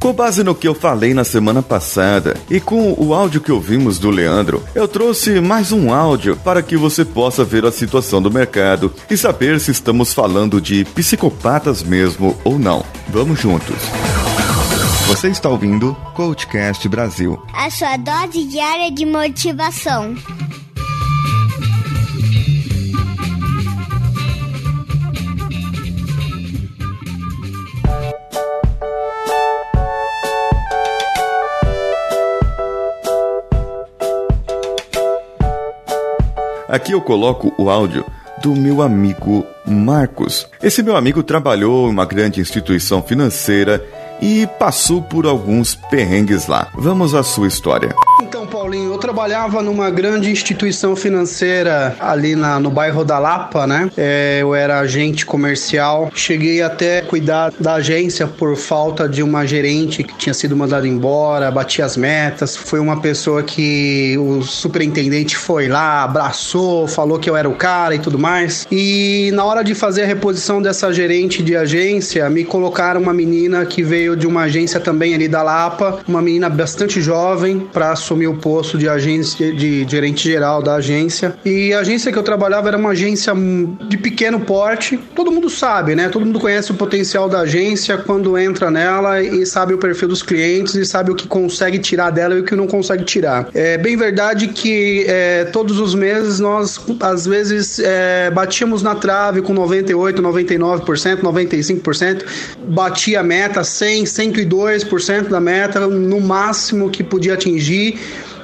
Com base no que eu falei na semana passada e com o áudio que ouvimos do Leandro, eu trouxe mais um áudio para que você possa ver a situação do mercado e saber se estamos falando de psicopatas mesmo ou não. Vamos juntos. Você está ouvindo Coachcast Brasil. A sua dose diária de motivação. Aqui eu coloco o áudio do meu amigo Marcos. Esse meu amigo trabalhou em uma grande instituição financeira e passou por alguns perrengues lá. Vamos à sua história. Então, Paulinho, eu trabalhava numa grande instituição financeira ali na, no bairro da Lapa, né? É, eu era agente comercial. Cheguei até cuidar da agência por falta de uma gerente que tinha sido mandada embora, bati as metas. Foi uma pessoa que o superintendente foi lá, abraçou, falou que eu era o cara e tudo mais. E na hora de fazer a reposição dessa gerente de agência, me colocaram uma menina que veio de uma agência também ali da Lapa, uma menina bastante jovem, para assumir o posto de agência de gerente geral da agência. E a agência que eu trabalhava era uma agência de pequeno porte. Todo mundo sabe, né? Todo mundo conhece o potencial da agência quando entra nela e sabe o perfil dos clientes e sabe o que consegue tirar dela e o que não consegue tirar. É bem verdade que é, todos os meses nós às vezes é, batíamos na trave com 98, 99%, 95%, batia a meta 100, 102% da meta no máximo que podia atingir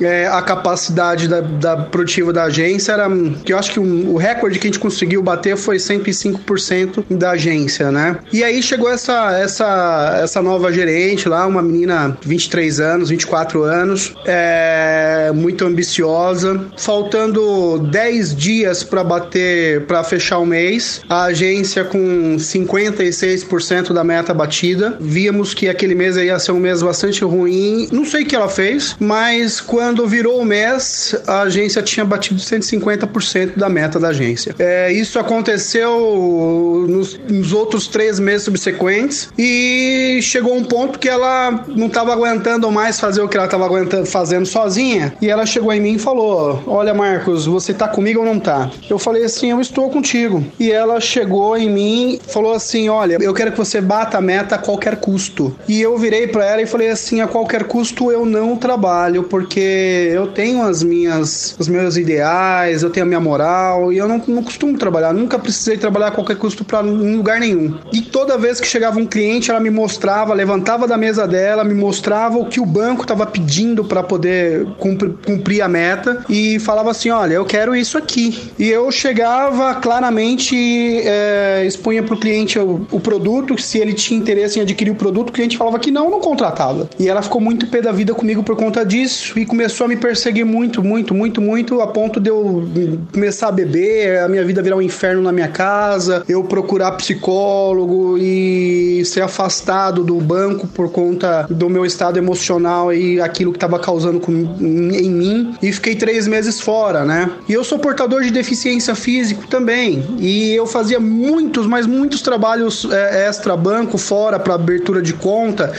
é, a capacidade da, da, produtiva da agência era que eu acho que um, o recorde que a gente conseguiu bater foi 105% da agência, né? E aí chegou essa, essa, essa nova gerente lá, uma menina 23 anos, 24 anos, é, muito ambiciosa, faltando 10 dias para bater, para fechar o mês, a agência com 56% da meta batida. Víamos que aquele mês ia ser um mês bastante ruim. Não sei o que ela fez, mas quando quando virou o mês, a agência tinha batido 150% da meta da agência. É, isso aconteceu nos, nos, outros três meses subsequentes e chegou um ponto que ela não estava aguentando mais fazer o que ela estava fazendo sozinha. E ela chegou em mim e falou: Olha, Marcos, você tá comigo ou não tá? Eu falei assim: Eu estou contigo. E ela chegou em mim falou assim: Olha, eu quero que você bata a meta a qualquer custo. E eu virei para ela e falei assim: A qualquer custo eu não trabalho, porque eu tenho as minhas, os meus ideais, eu tenho a minha moral e eu não, não costumo trabalhar, nunca precisei trabalhar a qualquer custo para em lugar nenhum. E toda vez que chegava um cliente, ela me mostrava, levantava da mesa dela, me mostrava o que o banco estava pedindo para poder cumprir, cumprir a meta e falava assim: olha, eu quero isso aqui. E eu chegava claramente, é, expunha para o cliente o, o produto, se ele tinha interesse em adquirir o produto, o cliente falava que não, não contratava. E ela ficou muito pé da vida comigo por conta disso e começou começou a me perseguir muito, muito, muito, muito, a ponto de eu começar a beber, a minha vida virar um inferno na minha casa, eu procurar psicólogo e ser afastado do banco por conta do meu estado emocional e aquilo que estava causando com, em mim. E fiquei três meses fora, né? E eu sou portador de deficiência física também. E eu fazia muitos, mas muitos trabalhos é, extra banco fora para abertura de conta.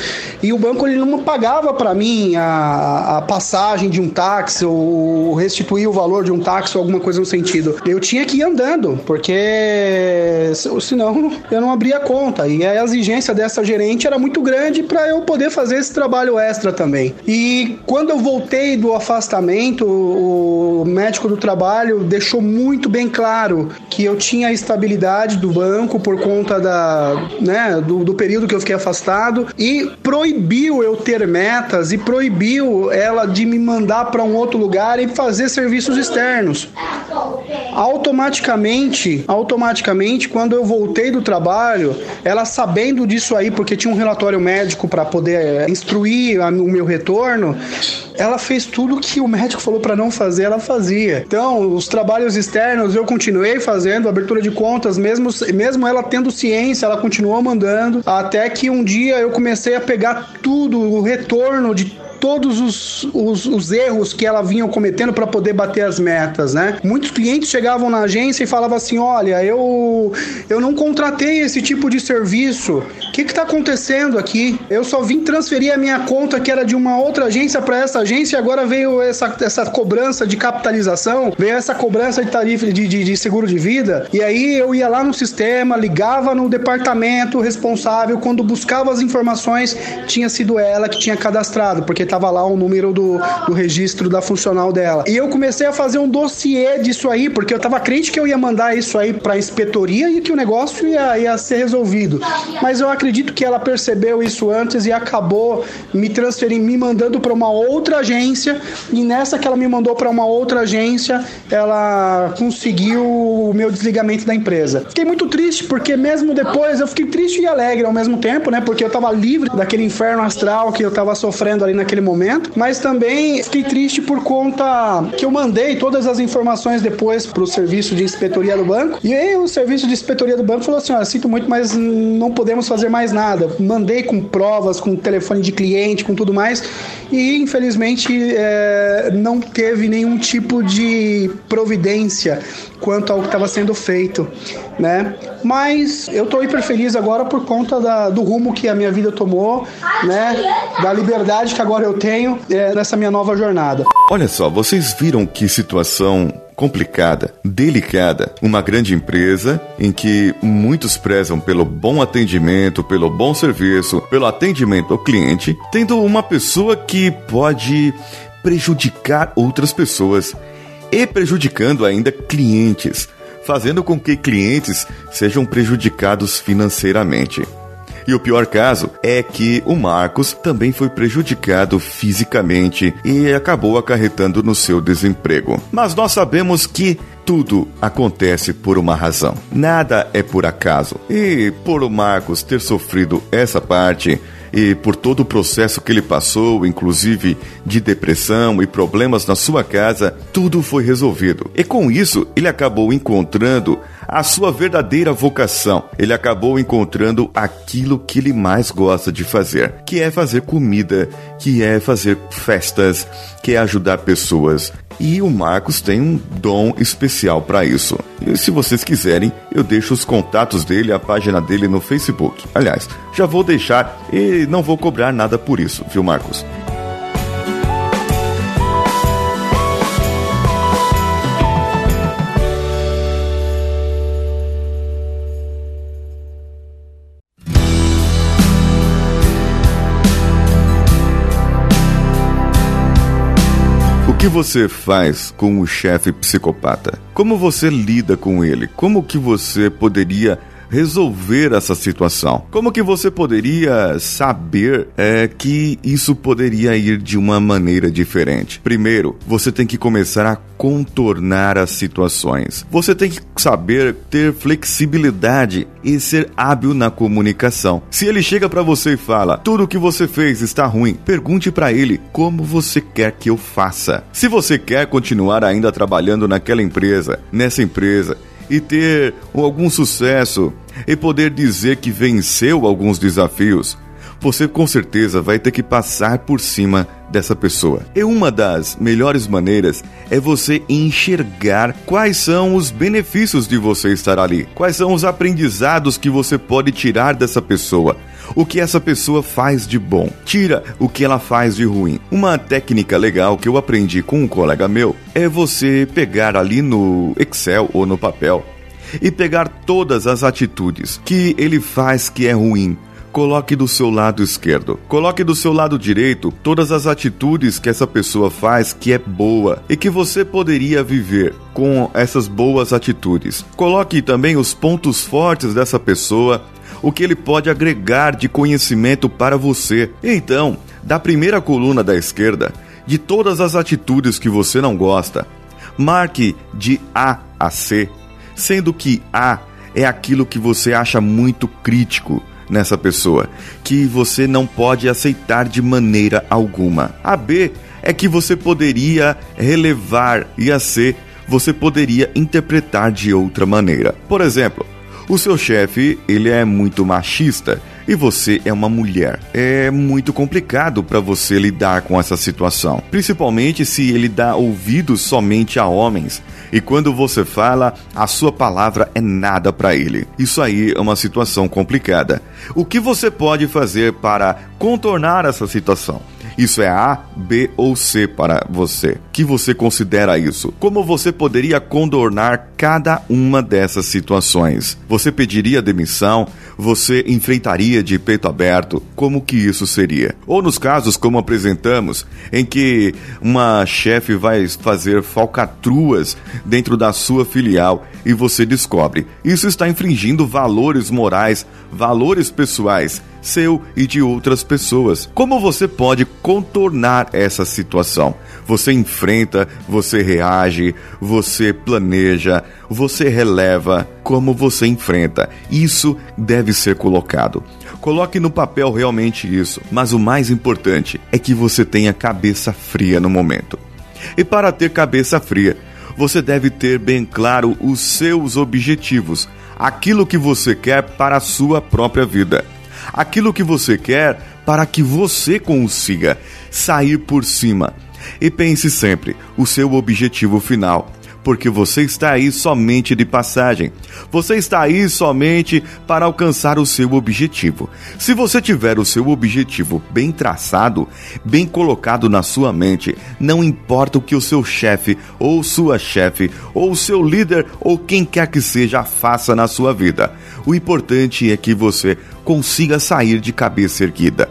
E o banco ele não pagava para mim a, a passagem passagem de um táxi ou restituir o valor de um táxi ou alguma coisa no sentido. Eu tinha que ir andando, porque senão eu não abria conta. E a exigência dessa gerente era muito grande para eu poder fazer esse trabalho extra também. E quando eu voltei do afastamento, o médico do trabalho deixou muito bem claro que eu tinha a estabilidade do banco por conta da, né, do, do período que eu fiquei afastado e proibiu eu ter metas e proibiu ela de me mandar para um outro lugar e fazer serviços externos. Automaticamente, automaticamente, quando eu voltei do trabalho, ela sabendo disso aí, porque tinha um relatório médico para poder eh, instruir o meu retorno, ela fez tudo que o médico falou para não fazer, ela fazia. Então, os trabalhos externos eu continuei fazendo, abertura de contas, mesmo, mesmo ela tendo ciência, ela continuou mandando, até que um dia eu comecei a pegar tudo, o retorno de todos os, os, os erros que ela vinha cometendo para poder bater as metas, né? Muitos clientes chegavam na agência e falavam assim: olha, eu, eu não contratei esse tipo de serviço que que tá acontecendo aqui? Eu só vim transferir a minha conta que era de uma outra agência para essa agência e agora veio essa, essa cobrança de capitalização, veio essa cobrança de tarifa de, de, de seguro de vida. E aí eu ia lá no sistema, ligava no departamento responsável, quando buscava as informações, tinha sido ela que tinha cadastrado, porque tava lá o número do, do registro da funcional dela. E eu comecei a fazer um dossiê disso aí, porque eu tava crente que eu ia mandar isso aí pra inspetoria e que o negócio ia, ia ser resolvido. Mas eu acredito que ela percebeu isso antes e acabou me transferindo, me mandando para uma outra agência. E nessa que ela me mandou para uma outra agência, ela conseguiu o meu desligamento da empresa. Fiquei muito triste, porque mesmo depois eu fiquei triste e alegre ao mesmo tempo, né? Porque eu tava livre daquele inferno astral que eu tava sofrendo ali naquele momento, mas também fiquei triste por conta que eu mandei todas as informações depois pro serviço de inspetoria do banco. E aí o serviço de inspetoria do banco falou assim: ó, sinto muito, mas não podemos fazer mais nada. Mandei com provas, com telefone de cliente, com tudo mais, e infelizmente é, não teve nenhum tipo de providência quanto ao que estava sendo feito, né? Mas eu estou hiper feliz agora por conta da, do rumo que a minha vida tomou, né? Da liberdade que agora eu tenho é, nessa minha nova jornada. Olha só, vocês viram que situação complicada, delicada. Uma grande empresa em que muitos prezam pelo bom atendimento, pelo bom serviço, pelo atendimento ao cliente, tendo uma pessoa que pode prejudicar outras pessoas e prejudicando ainda clientes, fazendo com que clientes sejam prejudicados financeiramente. E o pior caso é que o Marcos também foi prejudicado fisicamente e acabou acarretando no seu desemprego. Mas nós sabemos que tudo acontece por uma razão. Nada é por acaso. E por o Marcos ter sofrido essa parte, e por todo o processo que ele passou, inclusive de depressão e problemas na sua casa, tudo foi resolvido. E com isso, ele acabou encontrando a sua verdadeira vocação. Ele acabou encontrando aquilo que ele mais gosta de fazer, que é fazer comida, que é fazer festas, que é ajudar pessoas. E o Marcos tem um dom especial para isso. E se vocês quiserem, eu deixo os contatos dele, a página dele no Facebook. Aliás, já vou deixar e não vou cobrar nada por isso, viu, Marcos? Que você faz com o chefe psicopata? Como você lida com ele? Como que você poderia resolver essa situação? Como que você poderia saber é, que isso poderia ir de uma maneira diferente? Primeiro, você tem que começar a contornar as situações. Você tem que saber ter flexibilidade e ser hábil na comunicação. Se ele chega para você e fala: "Tudo o que você fez está ruim", pergunte para ele: "Como você quer que eu faça?". Se você quer continuar ainda trabalhando naquela empresa, nessa empresa, e ter algum sucesso e poder dizer que venceu alguns desafios, você com certeza vai ter que passar por cima dessa pessoa. E uma das melhores maneiras é você enxergar quais são os benefícios de você estar ali, quais são os aprendizados que você pode tirar dessa pessoa. O que essa pessoa faz de bom, tira o que ela faz de ruim. Uma técnica legal que eu aprendi com um colega meu é você pegar ali no Excel ou no papel e pegar todas as atitudes que ele faz que é ruim, coloque do seu lado esquerdo. Coloque do seu lado direito todas as atitudes que essa pessoa faz que é boa e que você poderia viver com essas boas atitudes. Coloque também os pontos fortes dessa pessoa, o que ele pode agregar de conhecimento para você. Então, da primeira coluna da esquerda, de todas as atitudes que você não gosta, marque de A a C, sendo que A é aquilo que você acha muito crítico nessa pessoa, que você não pode aceitar de maneira alguma. A B é que você poderia relevar e a C você poderia interpretar de outra maneira. Por exemplo, o seu chefe, ele é muito machista e você é uma mulher. É muito complicado para você lidar com essa situação, principalmente se ele dá ouvidos somente a homens E quando você fala, a sua palavra é nada para ele. Isso aí é uma situação complicada. O que você pode fazer para contornar essa situação? Isso é A, B ou C para você. Que você considera isso? Como você poderia contornar cada uma dessas situações? Você pediria demissão? Você enfrentaria de peito aberto? Como que isso seria? Ou nos casos como apresentamos, em que uma chefe vai fazer falcatruas dentro da sua filial e você descobre, isso está infringindo valores morais, valores pessoais seu e de outras pessoas. Como você pode contornar essa situação? Você enfrenta, você reage, você planeja, você releva, como você enfrenta. Isso deve ser colocado. Coloque no papel realmente isso, mas o mais importante é que você tenha cabeça fria no momento. E para ter cabeça fria, você deve ter bem claro os seus objetivos, aquilo que você quer para a sua própria vida aquilo que você quer para que você consiga sair por cima. E pense sempre o seu objetivo final porque você está aí somente de passagem. Você está aí somente para alcançar o seu objetivo. Se você tiver o seu objetivo bem traçado, bem colocado na sua mente, não importa o que o seu chefe ou sua chefe ou o seu líder ou quem quer que seja faça na sua vida. O importante é que você consiga sair de cabeça erguida.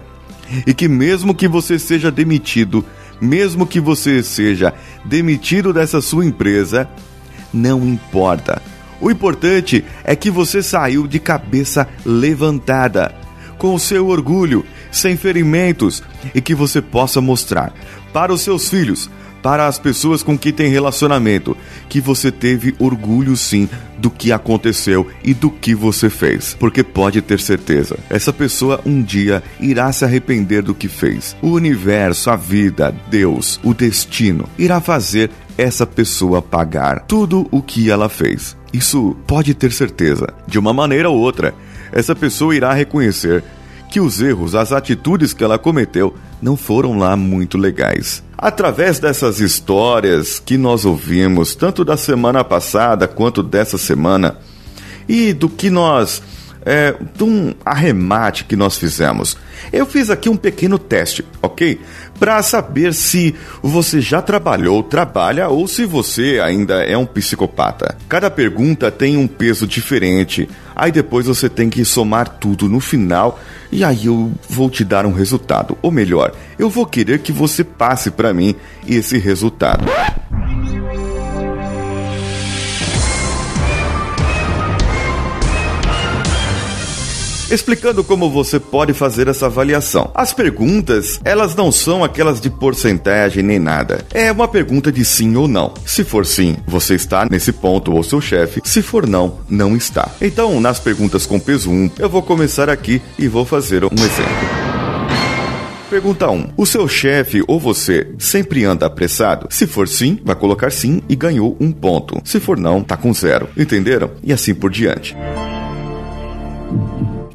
E que mesmo que você seja demitido, mesmo que você seja demitido dessa sua empresa, não importa. O importante é que você saiu de cabeça levantada, com o seu orgulho, sem ferimentos, e que você possa mostrar para os seus filhos, para as pessoas com que tem relacionamento, que você teve orgulho sim do que aconteceu e do que você fez. Porque pode ter certeza, essa pessoa um dia irá se arrepender do que fez. O universo, a vida, Deus, o destino irá fazer essa pessoa pagar tudo o que ela fez. Isso pode ter certeza. De uma maneira ou outra, essa pessoa irá reconhecer que os erros, as atitudes que ela cometeu não foram lá muito legais. Através dessas histórias que nós ouvimos, tanto da semana passada quanto dessa semana, e do que nós. É, de um arremate que nós fizemos. Eu fiz aqui um pequeno teste, ok? Para saber se você já trabalhou, trabalha ou se você ainda é um psicopata. Cada pergunta tem um peso diferente. Aí depois você tem que somar tudo no final e aí eu vou te dar um resultado. Ou melhor, eu vou querer que você passe para mim esse resultado. Explicando como você pode fazer essa avaliação. As perguntas, elas não são aquelas de porcentagem nem nada. É uma pergunta de sim ou não. Se for sim, você está nesse ponto ou seu chefe. Se for não, não está. Então, nas perguntas com peso 1, eu vou começar aqui e vou fazer um exemplo. Pergunta 1. O seu chefe ou você sempre anda apressado? Se for sim, vai colocar sim e ganhou um ponto. Se for não, tá com zero. Entenderam? E assim por diante.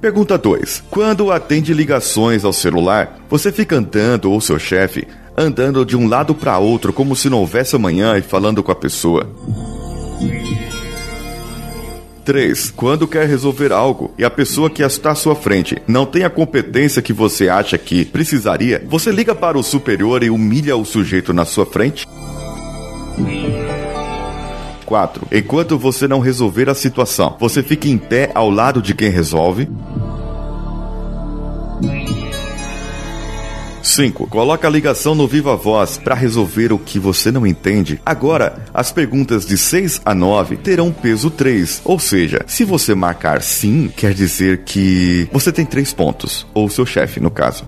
Pergunta 2. Quando atende ligações ao celular, você fica andando ou seu chefe andando de um lado para outro como se não houvesse amanhã e falando com a pessoa. 3. Quando quer resolver algo e a pessoa que está à sua frente não tem a competência que você acha que precisaria, você liga para o superior e humilha o sujeito na sua frente? 4. Enquanto você não resolver a situação, você fica em pé ao lado de quem resolve? 5. Coloca a ligação no Viva Voz para resolver o que você não entende. Agora, as perguntas de 6 a 9 terão peso 3. Ou seja, se você marcar sim, quer dizer que você tem 3 pontos. Ou seu chefe, no caso.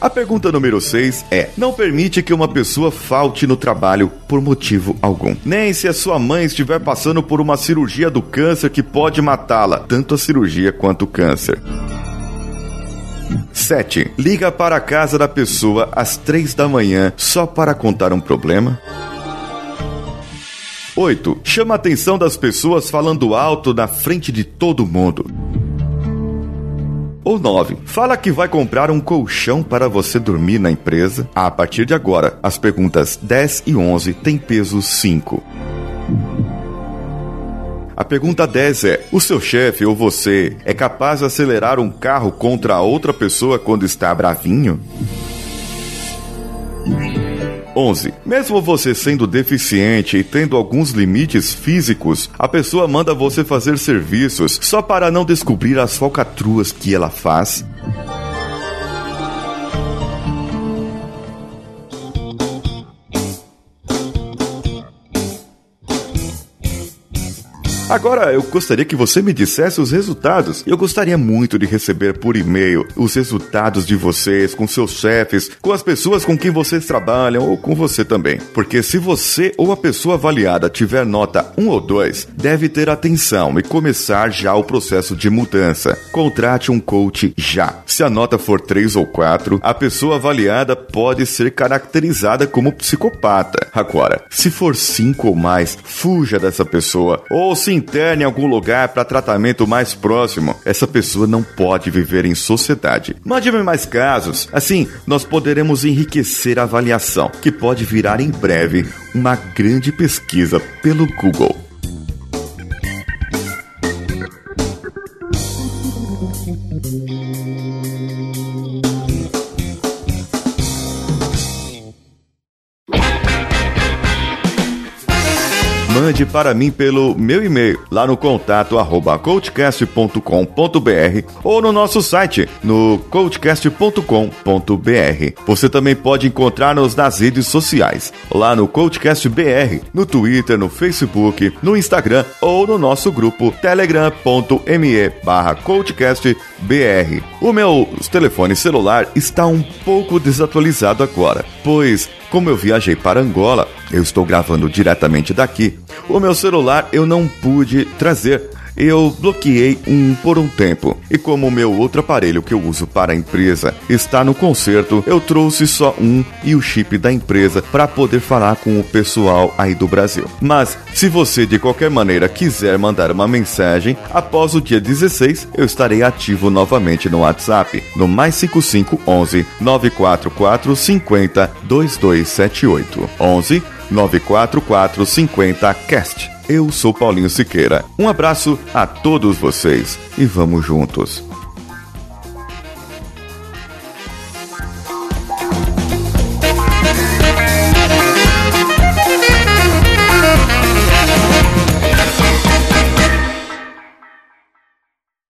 A pergunta número 6 é: Não permite que uma pessoa falte no trabalho por motivo algum. Nem se a sua mãe estiver passando por uma cirurgia do câncer que pode matá-la, tanto a cirurgia quanto o câncer. 7. Liga para a casa da pessoa às 3 da manhã só para contar um problema. 8. Chama a atenção das pessoas falando alto na frente de todo mundo. Ou 9. Fala que vai comprar um colchão para você dormir na empresa. A partir de agora, as perguntas 10 e 11 têm peso 5. A pergunta 10 é: O seu chefe ou você é capaz de acelerar um carro contra outra pessoa quando está bravinho? 11. Mesmo você sendo deficiente e tendo alguns limites físicos, a pessoa manda você fazer serviços só para não descobrir as falcatruas que ela faz? Agora eu gostaria que você me dissesse os resultados. Eu gostaria muito de receber por e-mail os resultados de vocês, com seus chefes, com as pessoas com quem vocês trabalham ou com você também. Porque se você ou a pessoa avaliada tiver nota 1 ou 2, deve ter atenção e começar já o processo de mudança. Contrate um coach já. Se a nota for 3 ou 4, a pessoa avaliada pode ser caracterizada como psicopata. Agora, se for 5 ou mais, fuja dessa pessoa. Ou se interne em algum lugar para tratamento mais próximo. Essa pessoa não pode viver em sociedade. Mande-me mais casos. Assim, nós poderemos enriquecer a avaliação, que pode virar em breve uma grande pesquisa pelo Google. Para mim pelo meu e-mail lá no contato arroba coachcast.com.br ou no nosso site no coachcast.com.br. Você também pode encontrar-nos nas redes sociais, lá no CoachCastBR, no Twitter, no Facebook, no Instagram ou no nosso grupo telegram.me barra CoachCastBR. O meu telefone celular está um pouco desatualizado agora, pois como eu viajei para Angola, eu estou gravando diretamente daqui. O meu celular eu não pude trazer. Eu bloqueei um por um tempo. E como o meu outro aparelho que eu uso para a empresa está no conserto, eu trouxe só um e o chip da empresa para poder falar com o pessoal aí do Brasil. Mas se você de qualquer maneira quiser mandar uma mensagem, após o dia 16 eu estarei ativo novamente no WhatsApp, no mais 5511 944 50 2278 11 944 50 cast. Eu sou Paulinho Siqueira. Um abraço a todos vocês e vamos juntos.